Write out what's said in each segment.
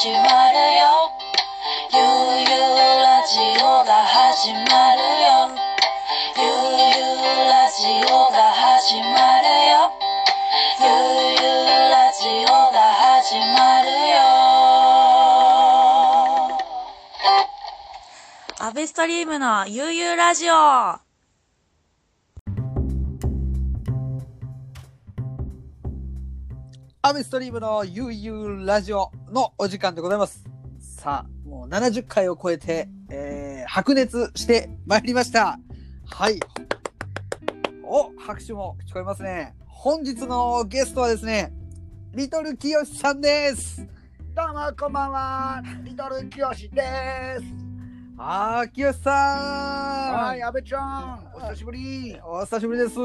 始まるよ。ゆうゆうラジオが始まるよ。ゆうゆうラジオが始まるよ。ゆうゆうラジオが始まるよ。アベストリームのゆうゆうラジオ。アメストリームのゆうゆうラジオのお時間でございます。さあ、もう70回を超えて、えー、白熱してまいりました。はい。お、拍手も聞こえますね。本日のゲストはですね、リトルキヨシさんです。どうもこんばんは、リトルキヨシです。あー、キヨシさん。はい、阿部ちゃん、お久しぶり。お久しぶりです。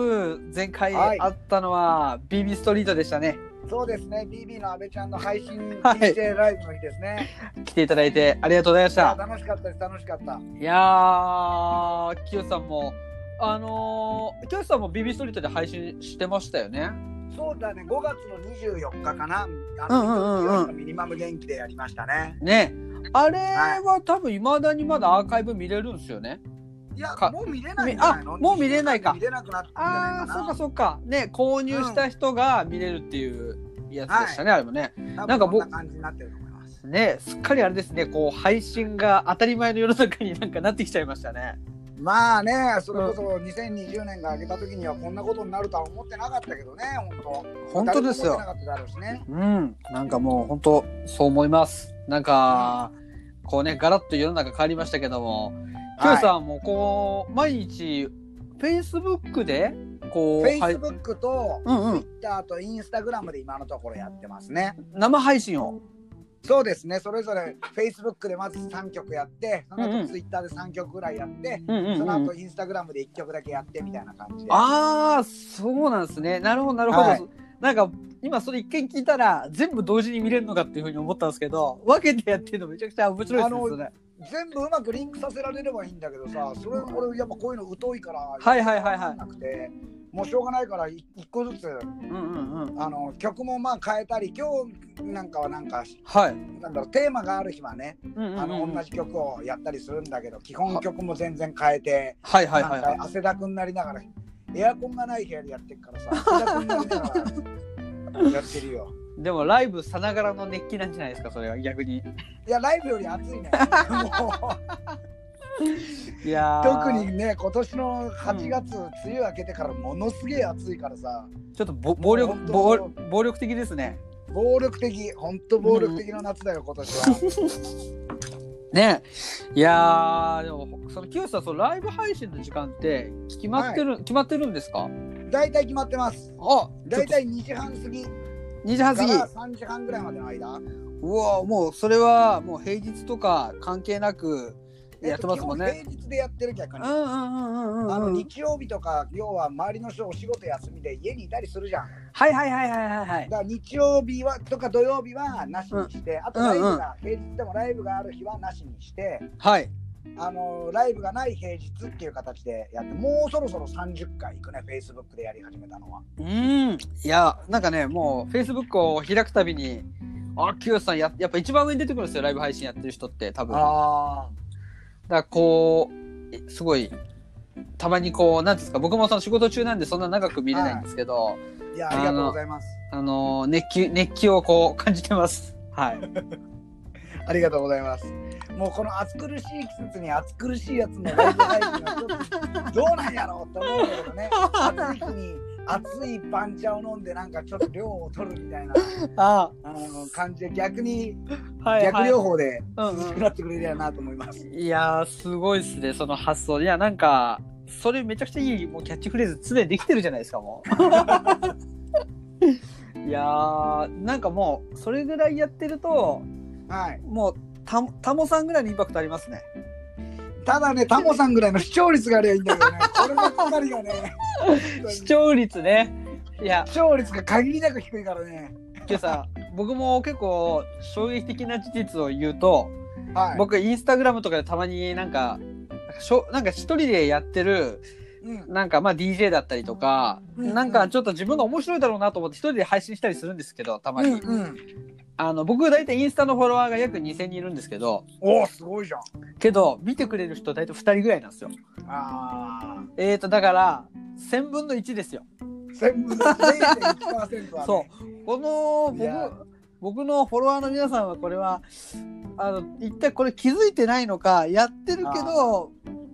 前回はい会ったのは BB ストリートでしたね。そうですね、BB の阿部ちゃんの配信はい DJ ライブの日ですね。来ていただいてありがとうございました。楽しかったです、楽しかった。いやー、キヨシさんも、あのー、キヨシさんも BB ストリートで配信してましたよね。そうだね、5月の24日かな。あの、ミニマム元気でやりましたね。ね。あれは多分未だにまだアーカイブ見れるんですよね。いやか、もう見れないあもう見れないか見れなくなったああ、そうかかそうか。ね、購入した人が見れるっていうやつでしたね、あれもね。な。なんかぼこんな感じになってると思います。ね、すっかりあれですね、こう、配信が当たり前の世の中になんかなってきちゃいましたね。まあね、それこそ2020年が明けた時にはこんなことになるとは思ってなかったけどね、本当。本当ですようしね。うん。なんかもう本当そう思います。なんか、こうね、ガラッと世の中変わりましたけども、キヨシさんもこう、毎日、Facebook で、こう、はい、Facebook と Twitter と Instagram で今のところやってますね。生配信を。そうですね、それぞれ Facebook でまず3曲やって、その後 Twitter で3曲ぐらいやって、うんうん、うん。その後 Instagram で1曲だけやってみたいな感じで。ああ、そうなんですね。なるほど、なるほど。はいなんか、今それ一見聞いたら、全部同時に見れるのかっていうふうに思ったんですけど、分けてやってるのめちゃくちゃ面白いですね。全部うまくリンクさせられればいいんだけどさ、それ俺やっぱこういうの疎いから、はいはいはいはいなくて、もうしょうがないから1個ずつうんうんうん。あの曲もまあ変えたり、今日なんかはなんか、はい。なんだろう、テーマがある日はね、うんうんうんあの同じ曲をやったりするんだけど、基本曲も全然変えて、はいはいはい。汗だくになりながら、エアコンがない部屋でやってるからさ、汗だくになりながらやってるよ。でもライブさながらの熱気なんじゃないですか、それは逆に。いや、ライブより暑いね。も ういやー特にね、今年の8月、梅雨明けてからものすげえ暑いからさ、ちょっとぼ暴力暴暴力的ですね。暴力的、本当暴力的な夏だよ、今年は。ねいやーでもその清さんそのライブ配信の時間って決まってる、決まってるんですか？大体決まってます。あ大体2時半過ぎ2時半過ぎから3時半ぐらいまでの間？うわもうそれはもう平日とか関係なくやってますもんね。えっと基本平日でやってる逆に。うんうんうんうんうんあのうん。日曜日とか、要は周りの人お仕事休みで家にいたりするじゃん。はいはいはいはいはいはい。だから日曜日はとか土曜日はなしにして、あとライブが、平日でもライブがある日はなしにして、はい。あのライブがない平日っていう形でやって、もうそろそろ30回いくね、Facebook でやり始めたのは。うん。いやなんかねもう Facebook を開くたびにあ清さんややっぱ一番上に出てくるんですよライブ配信やってる人って多分。だかあらこうすごいたまにこうなんていうんですか僕もその仕事中なんでそんな長く見れないんですけど。あ、いや、ありがとうございます。あの熱気熱気をこう感じてます。はい。ありがとうございます。もうこの暑苦しい季節に暑苦しいやつのライブ配信はどうなんやろうと思うんだけどね。暑い日に熱いパンチャを飲んでなんかちょっと量を取るみたいなああの感じで逆にはい、逆療法でうんうん涼しくなってくれるやなと思います。いやーすごいですねその発想いやなんかそれめちゃくちゃいいもうキャッチフレーズ常にできてるじゃないですかもう いやーなんかもうそれぐらいやってるとはい。もうたタモさんぐらいのインパクトありますね。ただね、タモさんぐらいの視聴率があればいいんだけどね、こればっかりがね、視聴率ね。いや。視聴率が限りなく低いからね。今日さ僕も結構衝撃的な事実を言うとはい。僕インスタグラムとかでたまになんかしょなんか一人でやってるうん、なんかまあ DJ だったりとか、うんなんかちょっと自分が面白いだろうなと思って一人で配信したりするんですけどたまに、うんうんあの僕大体インスタのフォロワーが約2000人いるんですけどおおすごいじゃん。けど見てくれる人大体2人ぐらいなんですよ。あえーとだから1000分の1ですよ。あ1000分の0.1%は、ね、そう。この僕僕のフォロワーの皆さんはこれはあの一体これ気づいてないのかやってるけど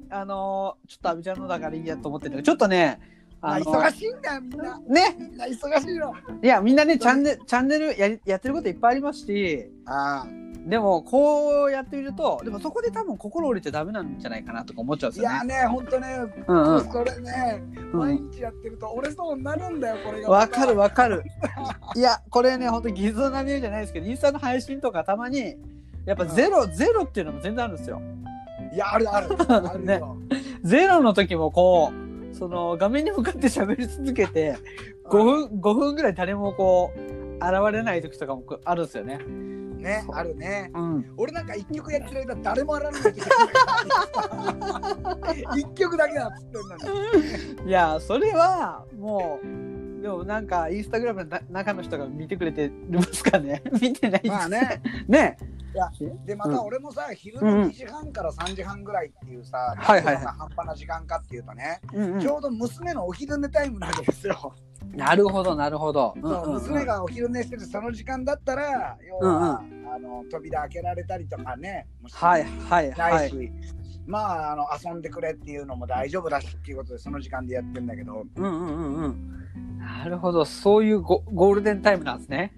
あのちょっと阿部ちゃんのだからいいやと思ってるちょっとねまあ、忙しいんだよみんな。ね。みんな忙しいよいやみんなねチャンネルチャンネルやりやってることいっぱいありますし。ああ。でもこうやってみるとでもそこで多分心折れちゃダメなんじゃないかなとか思っちゃうんですいよね。やねほんとね、うんうん。それねうん毎日やってると折れそうになるんだよこれが。わかるわかる。いやこれね本当に偽造な理由じゃないですけどインスタの配信とかたまにやっぱゼロ、ゼロっていうのも全然あるんですよ。いやあるある。あるよ、ゼロの時もこうその画面に向かって喋り続けて5分5分ぐらい誰もこう現れない時とかもあるんですよね。ねあるね。うん。俺なんか一曲やってる間誰も現れない時 一曲だけだっつってんのに。いやそれはもうでもなんかインスタグラムのな中の人が見てくれてますかね。見てないです。まあね。ねでまた俺もさ、昼の2時半から3時半ぐらいっていうさ、はいはい半端な時間かっていうとね、うんうんちょうど娘のお昼寝タイムなわけですよ。なるほどなるほど。娘がお昼寝してるその時間だったら要は、あの扉開けられたりとかねはいはいないし、はい。まああの遊んでくれっていうのも大丈夫だしっていうことでその時間でやってんだけどうんうんうんうん。なるほどそういうゴゴールデンタイムなんですね。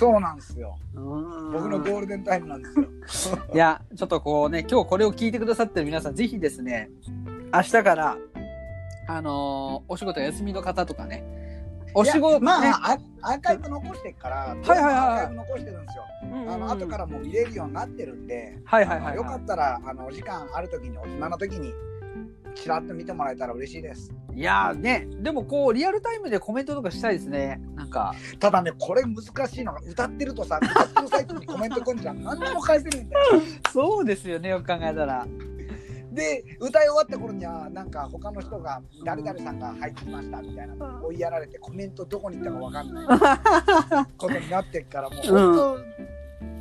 そうなんですよ。僕僕のゴールデンタイムなんですよ。いやちょっとこうね今日これを聞いてくださってる皆さんぜひですね明日からあのーお仕事休みの方とかねお仕事いやまあ、アーカイブ残してっから、はいはいはい。アーカイブ残してるんですよ。うんうんうん。あの後からも見れるようになってるんで、はいはいはいはい。よかったらあのお時間ある時にお暇な時にちらっと見てもらえたら嬉しいです。いやーねでもこうリアルタイムでコメントとかしたいですね。なんか。ただねこれ難しいのが歌ってるとさ歌ってる最中にコメント来んじゃん。何でも返せるんだよ。そうですよねよく考えたら。で歌い終わった頃にはなんか他の人が誰々さんが入ってきましたみたいなの追いやられてコメントどこに行ったかわかんないことになってっからもう本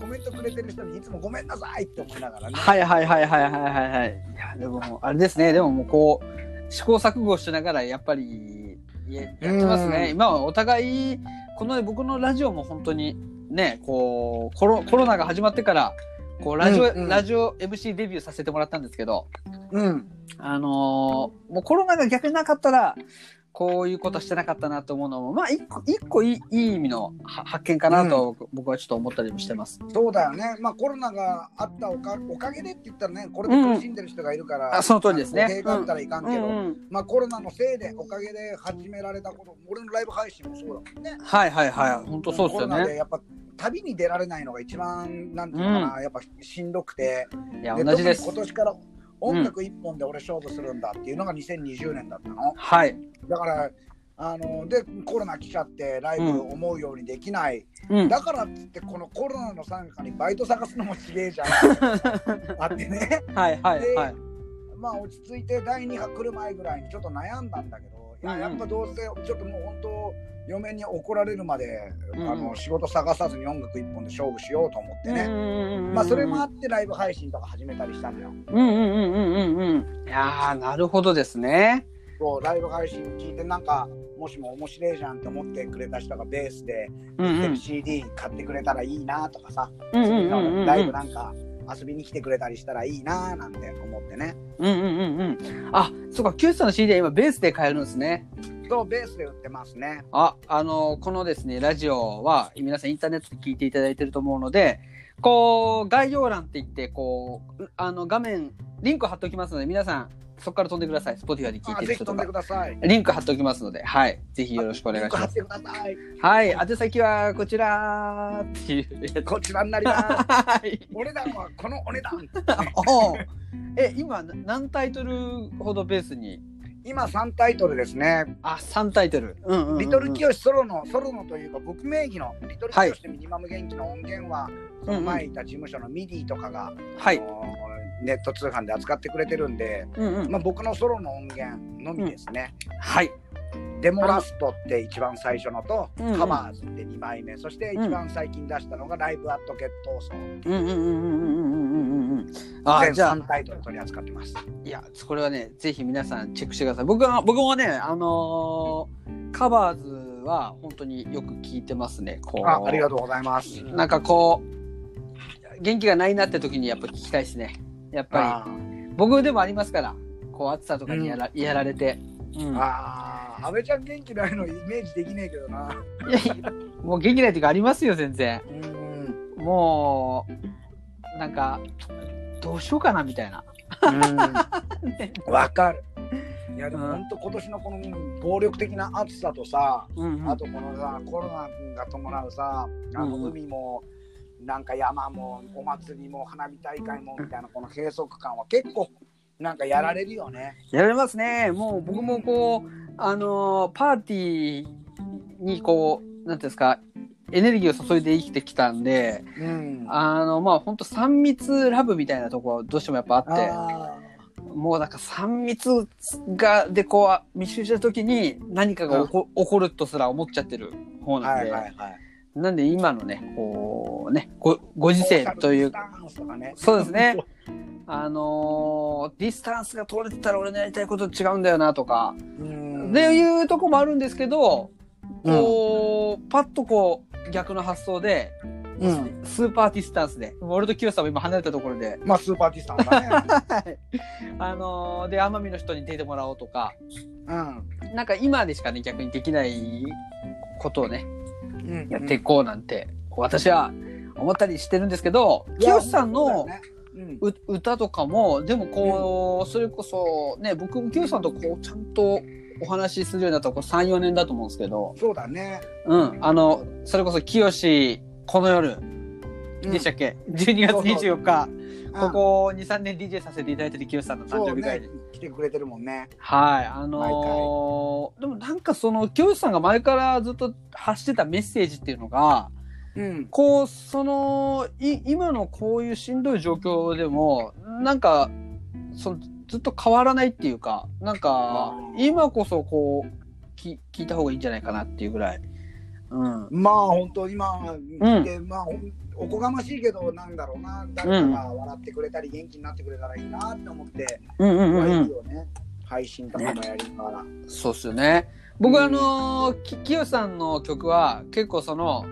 メントくれてる人にいつもごめんなさいって思いながらね。はいはいはいはいはいはいはい。いやでもあれですね。でももうこう試行錯誤しながらやっぱりややってますね。うん。今はお互いこの僕のラジオも本当にねこうコロコロナが始まってからこうラジオ、うんうん。ラジオ MC デビューさせてもらったんですけどうん。あのーもうコロナが逆になかったらこういうことしてなかったなと思うのもまあ一個一個いいいい意味のは発見かなと僕はちょっと思ったりもしてます。そうだよね、まあ、コロナがあったおかおかげでって言ったらね、これで苦しんでる人がいるから、あその通りですね。あの語弊があったらいかんけど、うん。うん。まあ、コロナのせいで、おかげで始められたこと、俺のライブ配信もそうだもんね。はいはいはい。本当そうですよね。コロナでやっぱ旅に出られないのが一番、なんていうのかな、やっぱしんどくて、いやで同じです。今。年から音楽一本で俺勝負するんだっていうのが2020年だったの。はい。だからあのでコロナ来ちゃってライブ思うようにできない、うん。だからっつってこのコロナのさなかにバイト探すのもちげえじゃん あってねはいはいはい。まあ落ち着いて第2波来る前ぐらいにちょっと悩んだんだけど、いやっぱどうせちょっともう本当嫁に怒られるまで、うん。うんあの仕事探さずに音楽一本で勝負しようと思ってね、ねまあそれもあってライブ配信とか始めたりしたのよ。うんうんうんうんうん。うん。いやーなるほどですね。そうライブ配信聞いてなんかもしも面白いじゃんって思ってくれた人がベースでうんうん。CD 買ってくれたらいいなとかさ、うんうん次うんうん。のライブなんか遊びに来てくれたりしたらいいななんて思ってねうんうんうんうん。あ、そうか、キュースの CD は今ベースで買えるんですね。そうベースで売ってますねあ、あのこのですね、ラジオは皆さんインターネットで聞いていただいてると思うので、こう、概要欄って言って、こう、あの、画面、リンク貼っておきますので、皆さん、そこから飛んでください。Spotify で聞いあてる人とかぜひ飛んでく。ださいリンク貼っておきますので、はい。ぜひよろしくお願いします。はい。宛先はこちらっていう。こちらになります はい。お値段はこのお値段 え、今、な何タイトルほどベースに？今3タイトルですねあ、3タイトル。うんうんうんうんリトルキヨシソロのソロのというか僕名義のリトルキヨシとミニマム元気の音源は、その前いた事務所のミディとかが、はいあ。のネット通販で扱ってくれてるんで、うんうん、まあ、僕のソロの音源のみですね、うん、はい。デモラストって一番最初のと、うんうん、カバーズって2枚目。そして一番最近出したのが「ライブ・アット・ゲット・オー。ソン」全3タイトル取り扱ってます。いやこれはねぜひ皆さんチェックしてください。僕は僕もねあのー、カバーズは本当によく聞いてますね。こう。あありがとうございます。なんかこう元気がないなって時にやっぱ聞きたいですね。やっぱりあ僕でもありますからこう暑さとかにやら,、やられて。うんーあー、安倍ちゃん元気ないのイメージできねえけどな。いやいやもう元気ない時ありますよ全然。うん。もうなんかどうしようかなみたいな。うん。わかる。いやでもうん本当今年のこの暴力的な暑さとさ、うんうんあとこのさコロナが伴うさあのうん海もなんか山もお祭りも花火大会もみたいなこの閉塞感は結構なんかやられるよね。やられますね。もう僕もこう、あのーパーティーにこう、なんていうんですか、エネルギーを注いで生きてきたんで、うん。あの、まあ本当3密ラブみたいなところどうしてもやっぱあって、あもうなんか3密が、でこう密集した時に何かが起こ,、起こるとすら思っちゃってる方なんで、いはいはい。なんで今のね、こうね、ごご時世というねそうですね。あのーディスタンスが取れてたら俺のやりたいこと違うんだよなとか、うんっていうとこもあるんですけど、こう、パッとこう、逆の発想で、うん。スーパーディスタンスで、俺と清さんも今離れたところで、まあスーパーディスタンスだね。はいあのーで、奄美の人に出てもらおうとか、うん。なんか今でしかね、逆にできないことをね、うんやっていこうなんて、私は思ったりしてるんですけど、清さんの、そう歌とかもでもこう、それこそね僕も Q さんとこうちゃんとお話しするようになったのこ34年だと思うんですけど、そうだね。うん、あのそれこそ清この夜うん。でしたっけ、12うそう24日こうん。こ23年 DJ させていただいてる清さんの誕生日会に、。来てくれてるもんね。はい。あのーでもなんかその清さんが前からずっと発してたメッセージっていうのがうん。こうそのい今のこういうしんどい状況でもなんかそのずっと変わらないっていうかなんかうん今こそこうき聞いた方がいいんじゃないかなっていうぐらい、うん、まあ本当今聞いて、まあおこがましいけどなんだろうな。誰かが笑ってくれたり元気になってくれたらいいなって思って、うんうんまあうん。うんね。配信とかもやりながら、そうっすよね。僕うんあのーき清さんの曲は結構その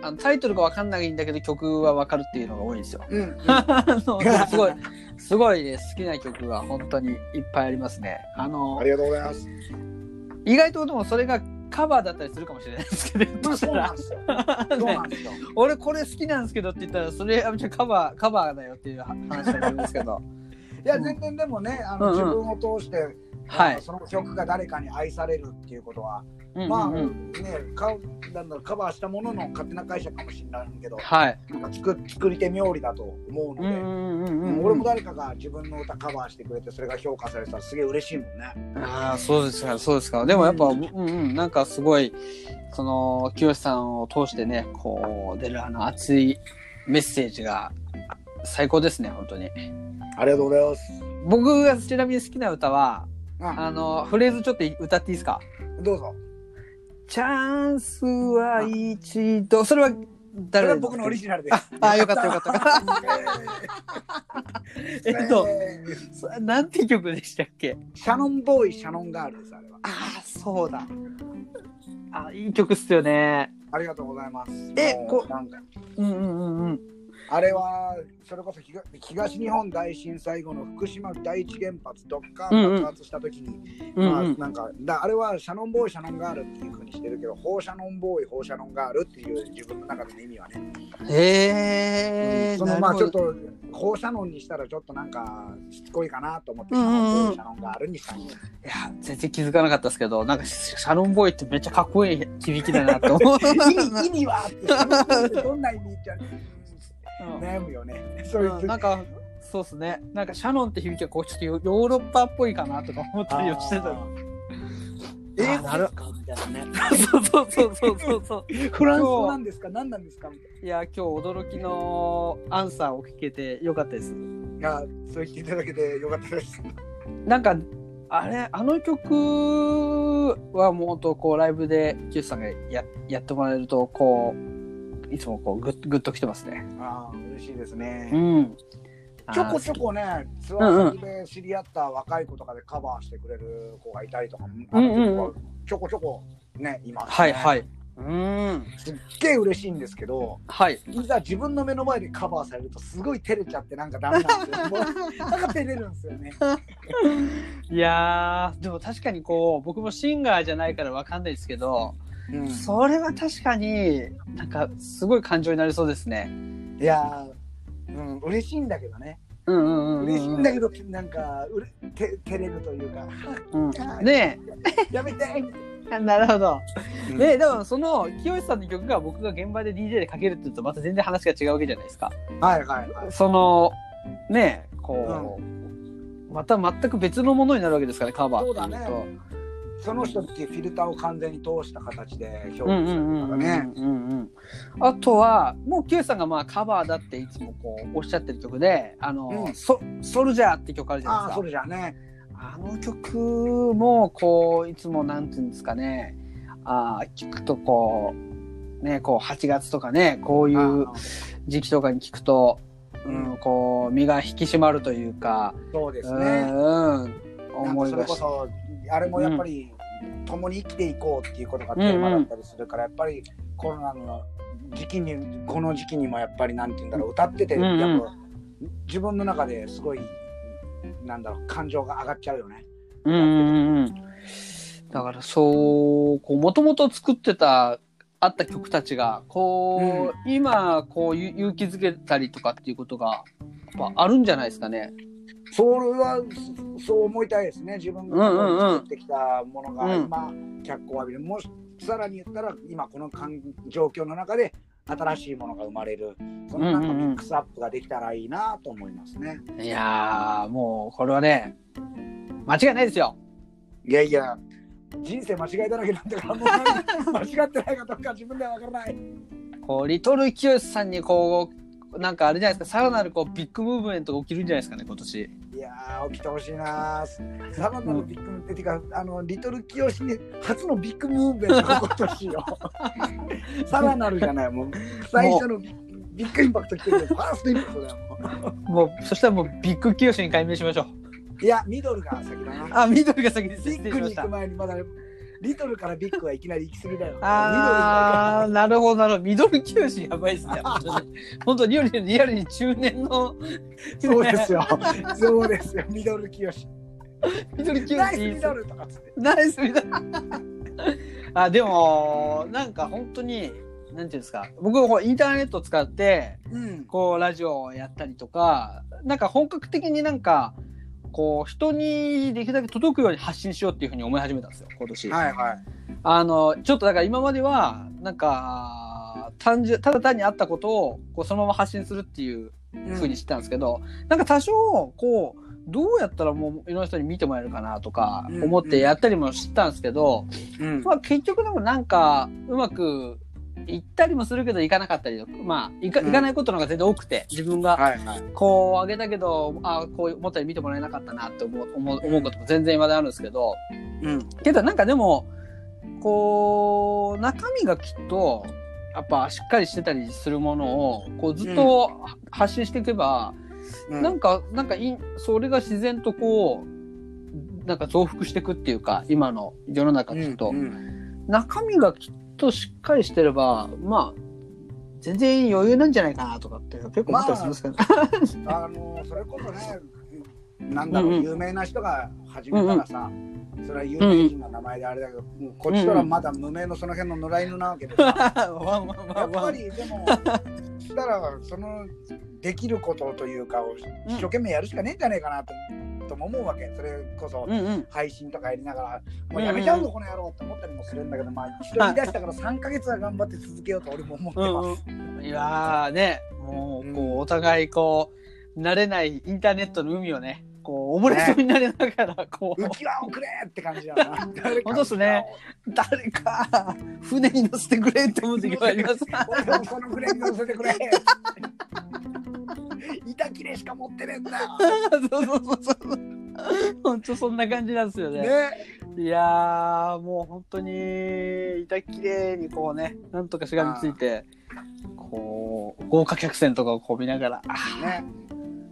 あのタイトルが分かんないんだけど曲は分かるっていうのが多いんですよ。うんうん。すごいすごいね好きな曲が本当にいっぱいありますね。あのありがとうございます。意外とでもそれがカバーだったりするかもしれないですけど、まあそうなんですよ。俺これ好きなんですけどって言ったらそれあめちゃカバーカバーだよっていう話になるんですけど。いや全然でもねあの、うんうん。自分を通して、はい。その曲が誰かに愛されるっていうことは、うんうんまあうんねかなんだろうカバーしたものの勝手な解釈かもしれないけどはい。作作り手冥利だと思うので、うんうんうんうん俺も誰かが自分の歌カバーしてくれてそれが評価されたらすげえ嬉しいもんね。ああそうですかそうですか。でもやっぱうん。うんなんかすごいその清さんを通してねこう出るあの熱いメッセージが最高ですね本当に。ありがとうございます。僕がちなみに好きな歌はああのフレーズちょっと歌っていいですか？どうぞ。チャンスは一度。それはそ誰れは僕のオリジナルです。あよかったよかった。えっとなんて曲でしたっけ？シャノンボーイ、シャノンガールです、あれは。ああそうだ。あいい曲っすよね。ありがとうございます。えこなんか。うんうんうんうんあれは、それこそ東東日本大震災後の福島第一原発、ドッカうんうん。ン爆発した時に、うんまあうんなんかだあれはシャノンボーイ、シャノンガールっていうふうにしてるけど、放射ノンボーイ、放射ノンガールっていう自分の中での意味はね。へえそのまあちょっとと放射能にしたらちょっとなんかしつこいかなと思って、うんうんうん。シャノンガールにしたんでいや全然気づかなかったですけどなんかシャノンボーイってめっちゃかっこいい響きだなと思う。意味意味はどんな意味じゃ悩むよね。そういううん。なんかそうっすね。なんかシャノンって響きはこうちょっとヨヨーロッパっぽいかなとか思ったりをしてた。えあなるみたいなね。そうそうそうそうそうそう。フランス語なんですか？何なんですか？みたいいや今日驚きのアンサーを聞けてよかったです。な。いやそう言っていただけてよかったです。なんかあれ？あの曲はもう本当こうライブでキュースさんがややってもらえるとこういつもこうグッグッときてますね。ああ嬉しいですね。うん。ちょこちょこね、ツアー先で知り合った若い子とかでカバーしてくれる子がいたりとかも、あの曲はちょこちょこね、います、ね。はいはい。うん。すっげえ嬉しいんですけど、はい。いざ自分の目の前でカバーされるとすごい照れちゃってなんかダメなんですよ。なんか照れるんですよね。いやーでも確かにこう僕もシンガーじゃないからわかんないですけど、うんそれは確かになんかすごい感情になりそうですね。いやー、うん、嬉しいんだけどね。うんうんうんうん。嬉しいんだけど、なんかうれて照れるというか、うん、ね やめてえ なるほど。うんででもその清さんの曲が僕が現場で DJ でかけるって言うとまた全然話が違うわけじゃないですか。はいはいはい。そのねえこう、また全く別のものになるわけですからカバー。そうだねその人っていうフィルターを完全に通した形で表現するからね。あとはもう Q さんがまあカバーだっていつもこうおっしゃってる曲で「あのうん。ソソルジャー」って曲あるじゃないですか。それじゃあね。あの曲もこういつもなんていうんですかね。あー聞くとこうねこう8月とかねこういうあ時期とかに聞くと、ううん。ん、こう身が引き締まるというか、そうですうね。んうん、思いそれ出し。こそ、あれもやっぱり、共に生きていこうっていうことがテーマだったりするから、やっぱりコロナの時期に、この時期にもやっぱりなんて言うんだろう、歌ってて、うんうんやっぱ自分の中ですごい、なんだろう、感情が上がっちゃうよね。うんうんうんうん。だからそうこうもともと作ってたあった曲たちがこう、今こうゆ勇気づけたりとかっていうことがやっぱあるんじゃないですかね。それはそそう思いたいですね。自分がうんうんうん作ってきたものがうん今、脚光を浴びる。もしさらに言ったら、今この状況の中で新しいものが生まれる。そのなんかうんうんうんミックスアップができたらいいなと思いますね。いやーもうこれはね間違いないですよ。いやいや、人生間違いだらけなんだから、もう何間違ってないかどうか自分では分からない。こうリトルキヨシさんにこうなんかあれじゃないですかさらなるこうビッグムーブメントが起きるんじゃないですかね今年。いやー、起きてほしいなー。さらなるビッグムーブメント、てか、あの、リトルキヨシに初のビッグムーブメン起こってほしいよ。さらなるじゃない、もう、最初のビビッグインパクト来てるファーストインパクトだよ。ももうそしたらもうビッグキヨシに改名しましょう。ういや、ミドルが先だな。あミドルが先ですビッグに行く。前にまだ、リトルからビッグはいきなり行き過ぎだよ。あー、なるほど、なるほど。ミドルキヨシやばいですね。本当リアルにリアルに中年のそうですよ。そうですよ、ミドル清。ミドルキヨナイスミドルとかっつって。ナイスミドル。あ、でも、なんか本当に、なんていうんですか。僕こうインターネットを使って、うん。こうラジオをやったりとか、なんか本格的になんか、こう人にできるだけ届くように発信しようっていうふうに思い始めたんですよ、今年。はいはい。あの、ちょっとだから今までは、なんか、単純、ただ単にあったことを、こう、そのまま発信するっていうふうにしてたんですけど、なんか多少、こう、どうやったらもういろんな人に見てもらえるかなとかうん思ってやったりもしてたんですけど、うん。まあ結局でもなんかうまくいったりもするけどいかなかったりまあいか,、うん。いかないことの方が全然多くて、自分が。こう上げたけど、あこう思ったより見てもらえなかったなって思う思う思うことも全然今であるんですけど、うん。けどなんかでもこう中身がきっとやっぱしっかりしてたりするものをこうずっと発信していけば、なんかなんかいそれが自然とこうなんか増幅していくっていうか今の世の中きっと、うん。中身がきっとしっかりしてればまあ全然余裕なんじゃないかなとかって結構思ったりするんですけど、あのそれこそね、なんだろう、うんうん。有名な人が始めたらさ、それは有名人の名前であれだけど、もうこっちとらまだ無名のその辺の野良犬なわけでさ、まあまあまあやっまあぱりでも、したら、そのできることというかを一生懸命やるしかねえんじゃねえかなと,、とも思うわけ。それこそうんうん配信とかやりながら、もうやめちゃうぞ、この野郎って思ったりもするんだけど、まあ、一度言い出したから3ヶ月は頑張って続けようと俺も思ってます。うんうん、いやーねもうこう、うんお互いこう慣れないインターネットの海をねこう溺れそうになりながらこう、浮き輪をくれって感じだな。本当っすね誰か船に乗せてくれって思う時もあります。俺もその船に乗せてくれ。板切れしか持ってねえんだよ。そうそうそうそう。本当そんな感じなんですよね。ねいやー、もう本当に、板きれいにこうね、なんとかしがみついて、こう、豪華客船とかをこう見ながら、あね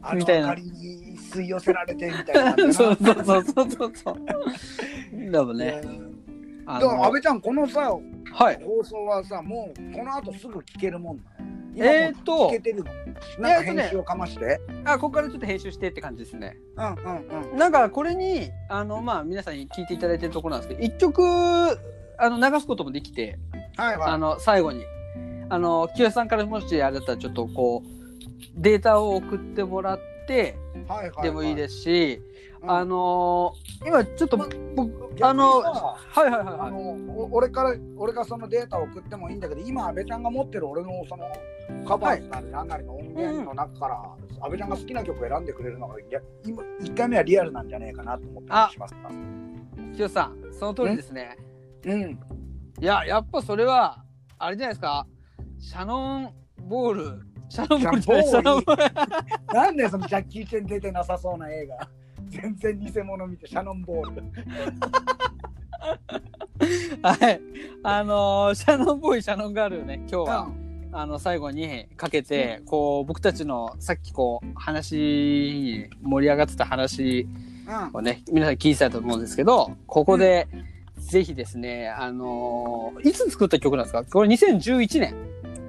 あのみたいな明かりに吸い寄せられてみたいなそうなそうそうそうそうそう。でもね、あだから安の倍ちゃんこのさはい。放送はさもうこの後すぐ聞けるもんなの？えーっと今もう聞けてるの？なんか編集をかまして、あ、ここからちょっと編集してって感じですね。うんうんうんなん。かこれに、あの、まあ皆さんに聞いていただいてるところなんですけど、一曲、あの、流すこともできて、はいはい。あの、最後に。あの、清さんからもしあれだったらちょっとこう、データを送ってもらって、はいはいでもいいですし、うん。あのー今ちょっとま僕、あの、はいはいはいあはい。のお俺から俺がそのデータを送ってもいいんだけど今安倍ちゃんが持ってる俺のそのカバーなりなんなりの音源の中から、安倍ちゃんが好きな曲を選んでくれるのがいや今1回目はリアルなんじゃねえかなと思ってたりしますか清さん、その通りですね。うんいや、やっぱそれは、あれじゃないですか。シャノンボール。シャノンボールじゃないシャノンボーなんでそのジャッキー・チェン出てなさそうな映画全然偽物見てシャノンボール。はい。あのーシャノンボーイ、シャノンガールをね、今日は、うん。あの、最後にかけて、こう、僕たちのさっきこう、話に盛り上がってた話うん。をね、皆さん聞いてたと思うんですけど、ここで、ぜひですね、あのーいつ作った曲なんですか？これ2011年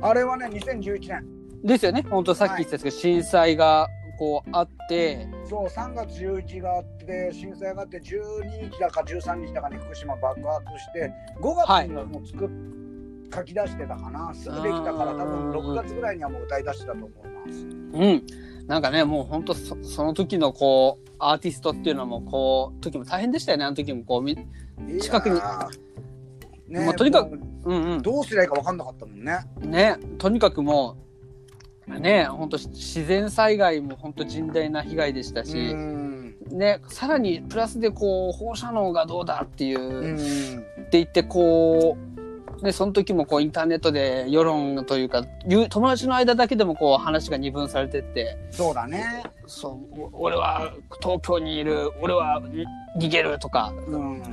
あれはね2011年ですよね。本当さっき言ってたんですけど、震災がこうあって、そう3月11があって震災があって12日だか13日だかに福島爆発して5月にはもう作っ、書き出してたかな。すぐできたから多分6月ぐらいにはもう歌い出してたと思います。うん。なんかね、もう本当そその時のこう、アーティストっていうのもこう、時も大変でしたよね、あの時もこう、み近くに。ねもうとにかくもうんううどうすりゃいいか分かんなかったもんね。ん。ね、とにかくもう、ね、本当自然災害も本当甚大な被害でしたうし、ん。ね、さらにプラスでこう、放射能がどうだっていう、うん。って言ってこう、ね、その時もこうインターネットで世論というか友達の間だけでもこう話が二分されてって。そうだね。そうお俺は東京にいる俺は逃げるとか、うん。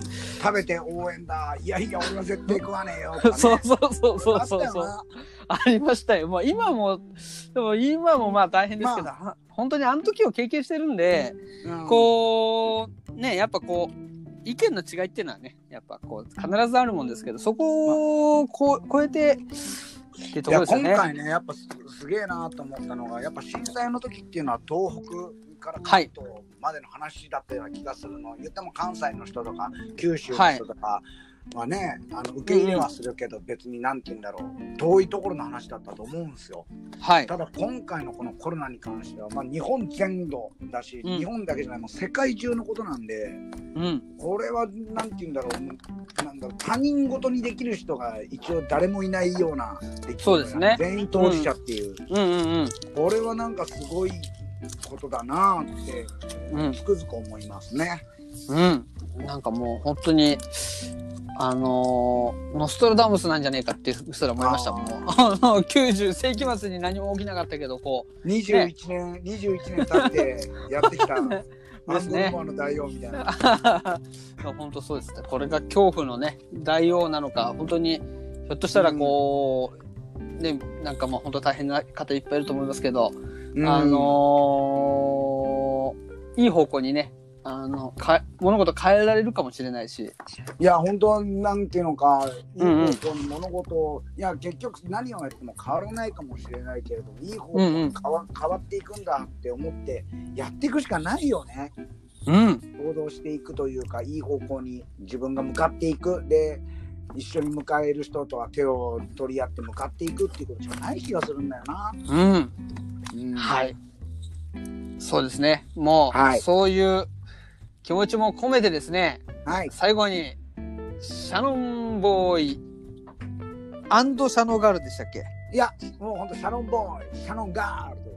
食べて応援だ。いやいや俺は絶対食わねえよ。そうそうそうそうそうそう。ありましたよ。もう今もでも今もまあ大変ですけど、本当にあの時を経験してるんで、うん。こうねやっぱこう意見の違いっていうのはねやっぱこう必ずあるもんですけどそこをこう超えてってといやころですよね。今回ねやっぱすすげえなと思ったのがやっぱ震災の時っていうのは東北から関東までの話だったような気がするの、言っても関西の人とか九州の人とかはね、あの受け入れはするけど別に何て言うんだろう遠いところの話だったと思うんですよはい。ただ今回のこのコロナに関しては、まあ、日本全土だし、うん日本だけじゃないもう世界中のことなんでうん。これはなんて言うんだろうなんだろう他人事にできる人が一応誰もいないような出来事そうですね全員当事者っていう、うんうんこれはなんかすごいことだなって。つくづく思いますね。うん。なんかもう本当に、あのーノストラダムスなんじゃねえかってうっすら思いましたもん。あ あの、90世紀末に何も起きなかったけど、こう、21年、21年経ってやってきたですね の大王みたいな。本当そうですね。これが恐怖のね、大王なのか、本当に、ひょっとしたらこう、ね、なんかもう本当大変な方いっぱいいると思いますけど、うん。あのーいい方向にね、あの、か、物事変えられるかもしれないし、いや本当はなんていうのかいいうんうん方向に物事を、いや結局何をやっても変わらないかもしれないけれどいい方向うんうんに変わ,、変わっていくんだって思ってやっていくしかないよねうん、行動していくというかいい方向に自分が向かっていくで一緒に迎える人とは手を取り合って向かっていくっていうことしかない気がするんだよな。うん。うんはい。そうですね。もう、はいそういう気持ちも込めてですね、はい。最後に、シャノンボーイ、アンドシャノガールでしたっけ？いやもう本当シャノンボーイシャノンガールで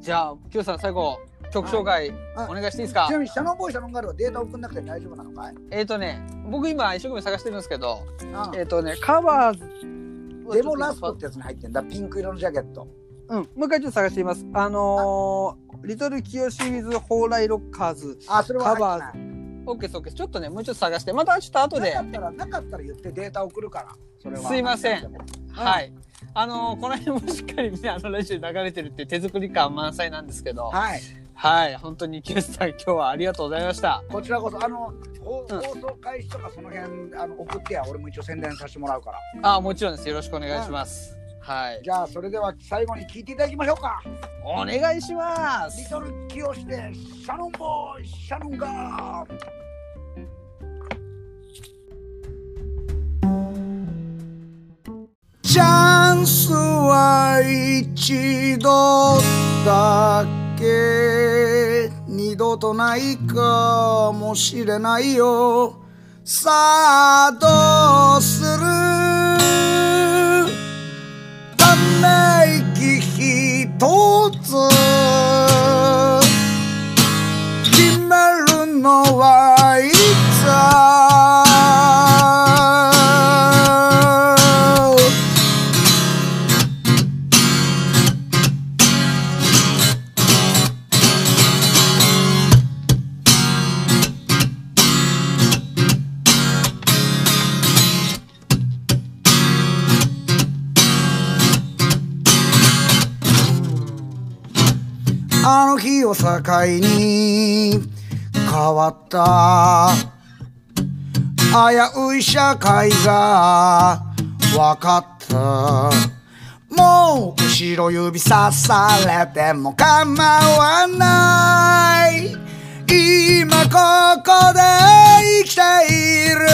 じゃあ、キヨさん最後、曲紹介、はい。お願いしていいですか？ちなみにシャノンボーイシャノンガールはデータ送んなくて大丈夫なのかい？えっ、ー、とね、僕今一生懸命探してるんですけど、あえっ、ー、とね、カバーズ、デモラストってやつに入ってんだ。ピンク色のジャケットうん、もう一回ちょっと探してみます。あのー、リトルキヨシウィズ・ホーライ・ロッカーズ。あ、それはカバオッケーです、オッケーです。ちょっとね、もうちょっと探して、またちょっと後でなか。ったら、なかったら言ってデータ送るから。それは。すいませんはい。あのー、この辺もしっかりね、あのラジオに流れてるって手作り感満載なんですけど。はい。はい、本当にキュさん、今日はありがとうございました。こちらこそ、あの、放送開始とかその辺、あの、送ってや、俺も一応宣伝させてもらうから。あ、もちろんです。よろしくお願いします。はい。じゃあ、それでは最後に聞いていただきましょうか。お願いします。リトルキヨシで、シャノンボーイ、シャノンガー。チャンスは一度だけ二度とないかもしれないよさあどうする？一つ決めるのはいつ？を境に変わった。危うい社会が分かった。もう後ろ指さされても構わない。今ここで生きている。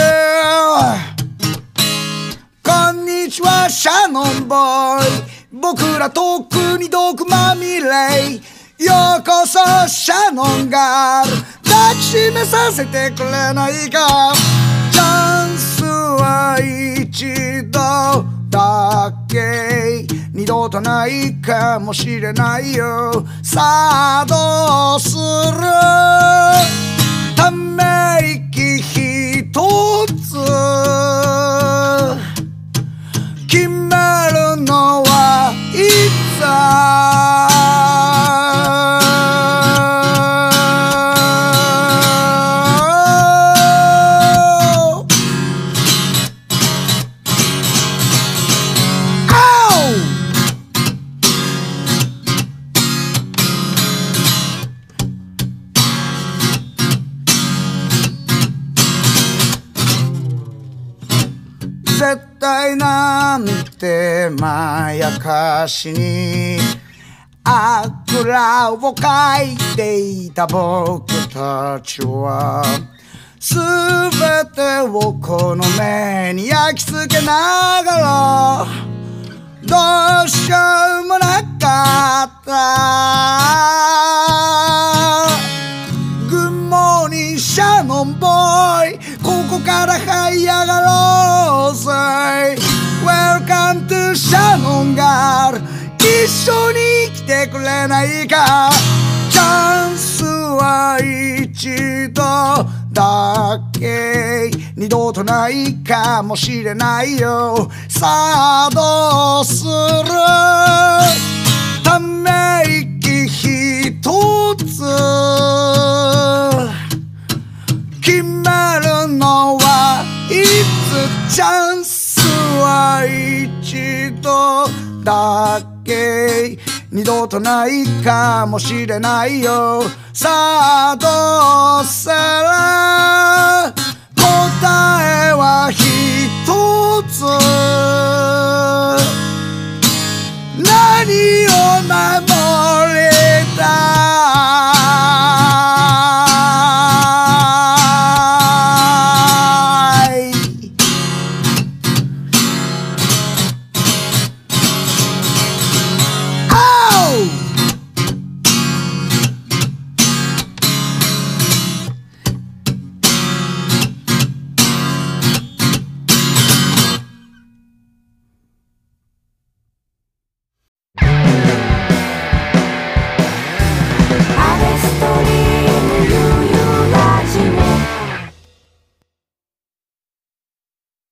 こんにちはシャノンボーイ。僕らとっくに毒まみれようこそシャノンガール抱きしめさせてくれないか。チャンスは一度だけ二度とないかもしれないよ。さあどうする？ため息一つ。決めるのはいつてまやかしにあぐらをかいていた僕たちはすべてをこの目に焼き付けながらどうしようもなかった。グッモーニンシャノンボーイここから這ンガール一緒に来てくれないか。チャンスは一度だけ二度とないかもしれないよ。さあどうする？ため息一つ。決めるのはいつ？チャンス。は一度だけ二度とないかもしれないよ。さあどうせら答えは一つ。何を守りた？い